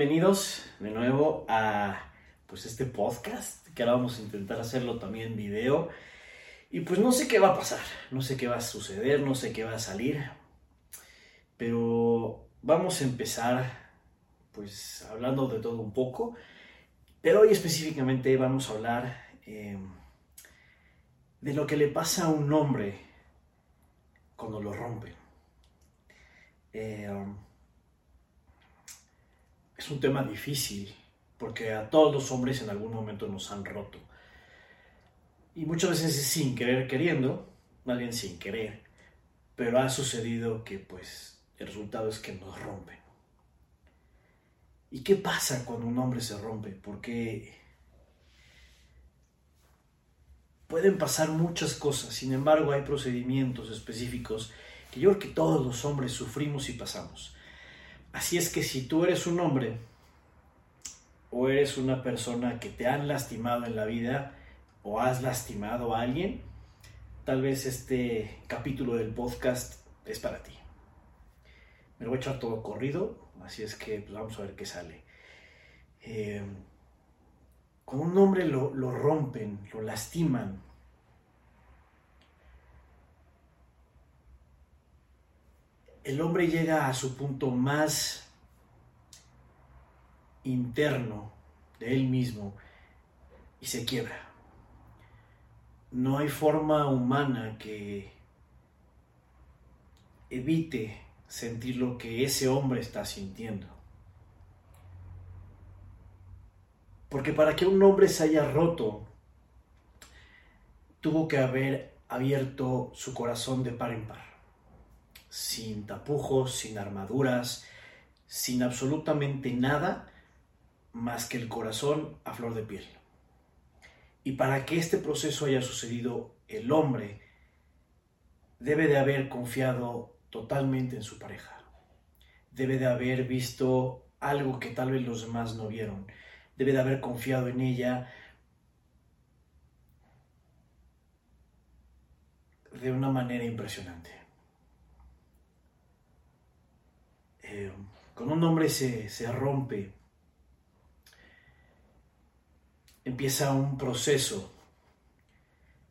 bienvenidos de nuevo a pues este podcast, que ahora vamos a intentar hacerlo también en video. Y pues no sé qué va a pasar, no sé qué va a suceder, no sé qué va a salir, pero vamos a empezar pues hablando de todo un poco, pero hoy específicamente vamos a hablar eh, de lo que le pasa a un hombre cuando lo rompen. Eh, es un tema difícil porque a todos los hombres en algún momento nos han roto. Y muchas veces es sin querer queriendo, más bien sin querer, pero ha sucedido que pues el resultado es que nos rompen. ¿Y qué pasa cuando un hombre se rompe? Porque pueden pasar muchas cosas, sin embargo hay procedimientos específicos que yo creo que todos los hombres sufrimos y pasamos. Así es que si tú eres un hombre o eres una persona que te han lastimado en la vida o has lastimado a alguien, tal vez este capítulo del podcast es para ti. Me lo voy a echar todo corrido, así es que pues, vamos a ver qué sale. Eh, cuando un hombre lo rompen, lo lastiman, el hombre llega a su punto más interno de él mismo y se quiebra. No hay forma humana que evite sentir lo que ese hombre está sintiendo. Porque para que un hombre se haya roto, tuvo que haber abierto su corazón de par en par sin tapujos, sin armaduras, sin absolutamente nada más que el corazón a flor de piel. Y para que este proceso haya sucedido, el hombre debe de haber confiado totalmente en su pareja. Debe de haber visto algo que tal vez los demás no vieron. Debe de haber confiado en ella de una manera impresionante. Eh, con un hombre se, se rompe, empieza un proceso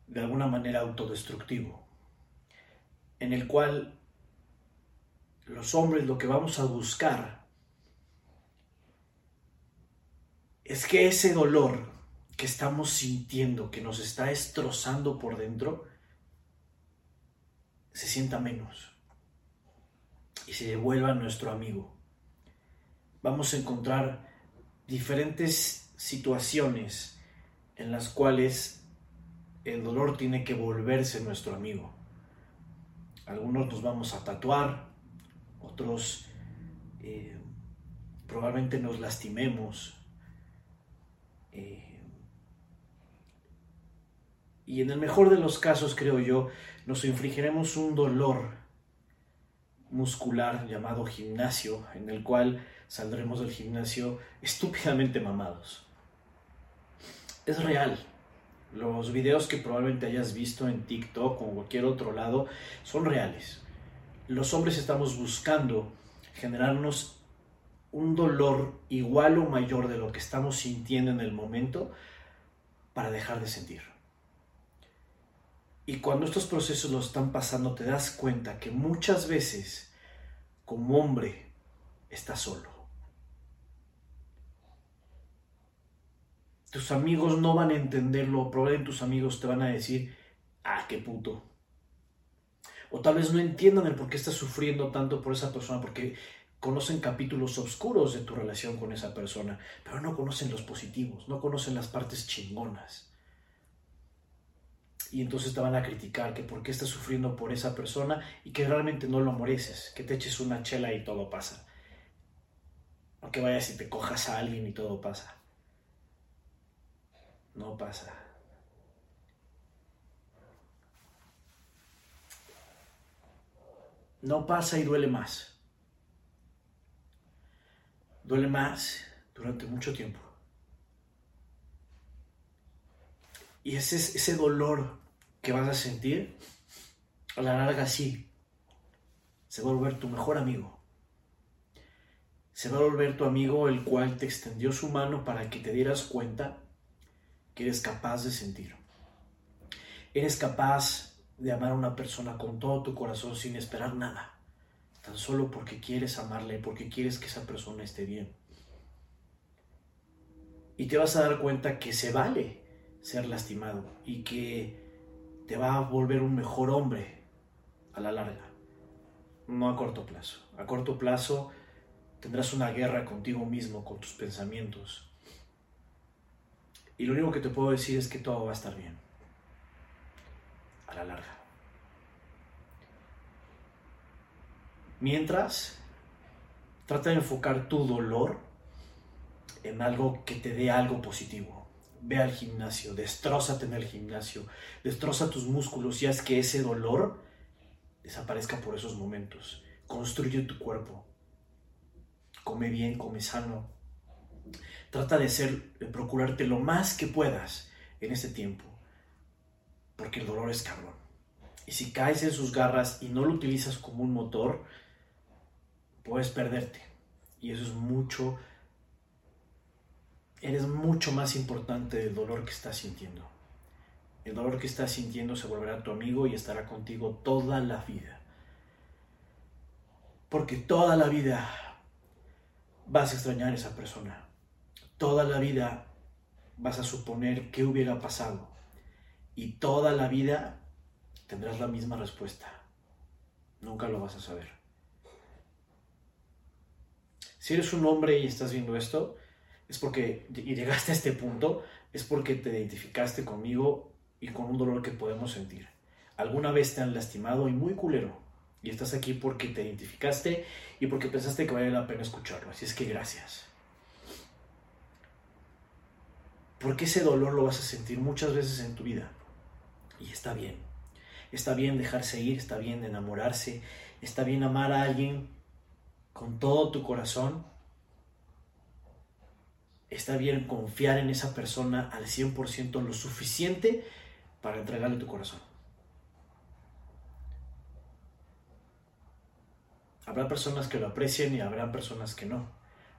de alguna manera autodestructivo, en el cual los hombres lo que vamos a buscar es que ese dolor que estamos sintiendo, que nos está destrozando por dentro, se sienta menos y se devuelva nuestro amigo. Vamos a encontrar diferentes situaciones en las cuales el dolor tiene que volverse nuestro amigo. Algunos nos vamos a tatuar, otros eh, probablemente nos lastimemos. Eh, y en el mejor de los casos, creo yo, nos infligiremos un dolor muscular llamado gimnasio, en el cual saldremos del gimnasio estúpidamente mamados. Es real. Los videos que probablemente hayas visto en TikTok o cualquier otro lado son reales. Los hombres estamos buscando generarnos un dolor igual o mayor de lo que estamos sintiendo en el momento para dejar de sentir. Y cuando estos procesos los están pasando, te das cuenta que muchas veces, como hombre, estás solo. Tus amigos no van a entenderlo, probablemente tus amigos te van a decir, ah, qué puto. O tal vez no entiendan el por qué estás sufriendo tanto por esa persona, porque conocen capítulos oscuros de tu relación con esa persona, pero no conocen los positivos, no conocen las partes chingonas y entonces te van a criticar que por qué estás sufriendo por esa persona y que realmente no lo mereces, que te eches una chela y todo pasa. O que vayas y te cojas a alguien y todo pasa. No pasa. No pasa y duele más. Duele más durante mucho tiempo. Y ese, ese dolor que vas a sentir, a la larga sí, se va a volver tu mejor amigo. se va a volver tu amigo el cual te extendió su mano para que te dieras cuenta que eres capaz de sentir. Eres capaz de amar a una persona con todo tu corazón sin esperar nada, tan solo porque quieres amarle, porque quieres que esa persona esté bien. Y te vas a dar cuenta que se vale ser lastimado y que te va a volver un mejor hombre a la larga, no a corto plazo. A corto plazo tendrás una guerra contigo mismo, con tus pensamientos. Y lo único que te puedo decir es que todo va a estar bien. A la larga. Mientras, trata de enfocar tu dolor en algo que te dé algo positivo. Ve al gimnasio, destrózate en el gimnasio, destroza tus músculos y haz que ese dolor desaparezca por esos momentos. Construye tu cuerpo, come bien, come sano. Trata de ser, de procurarte lo más que puedas en este tiempo, porque el dolor es cabrón. Y si caes en sus garras y no lo utilizas como un motor, puedes perderte. Y eso es mucho, eres mucho más importante del dolor que estás sintiendo. El dolor que estás sintiendo se volverá tu amigo y estará contigo toda la vida. Porque toda la vida vas a extrañar a esa persona. Toda la vida vas a suponer qué hubiera pasado. Y toda la vida tendrás la misma respuesta. Nunca lo vas a saber. Si eres un hombre y estás viendo esto, es porque, y llegaste a este punto, es porque te identificaste conmigo y con un dolor que podemos sentir. Alguna vez te han lastimado y muy culero. Y estás aquí porque te identificaste y porque pensaste que vale la pena escucharlo. Así es que gracias. Porque ese dolor lo vas a sentir muchas veces en tu vida. Y está bien. Está bien dejarse ir, está bien enamorarse, está bien amar a alguien con todo tu corazón. Está bien confiar en esa persona al 100% lo suficiente para entregarle tu corazón. Habrá personas que lo aprecien y habrá personas que no.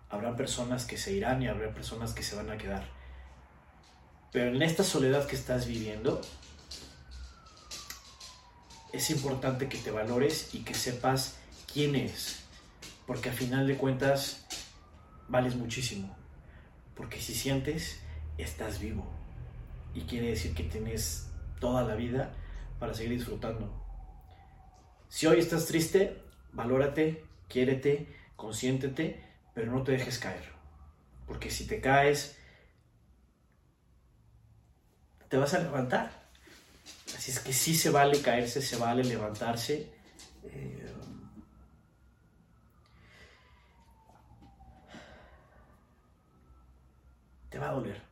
Habrá personas que se irán y habrá personas que se van a quedar. Pero en esta soledad que estás viviendo, es importante que te valores y que sepas quién eres. Porque al final de cuentas, vales muchísimo. Porque si sientes, estás vivo. Y quiere decir que tienes toda la vida para seguir disfrutando. Si hoy estás triste, valórate, quiérete, consiéntete, pero no te dejes caer. Porque si te caes, te vas a levantar. Así es que sí se vale caerse, se vale levantarse. Eh, te va a doler.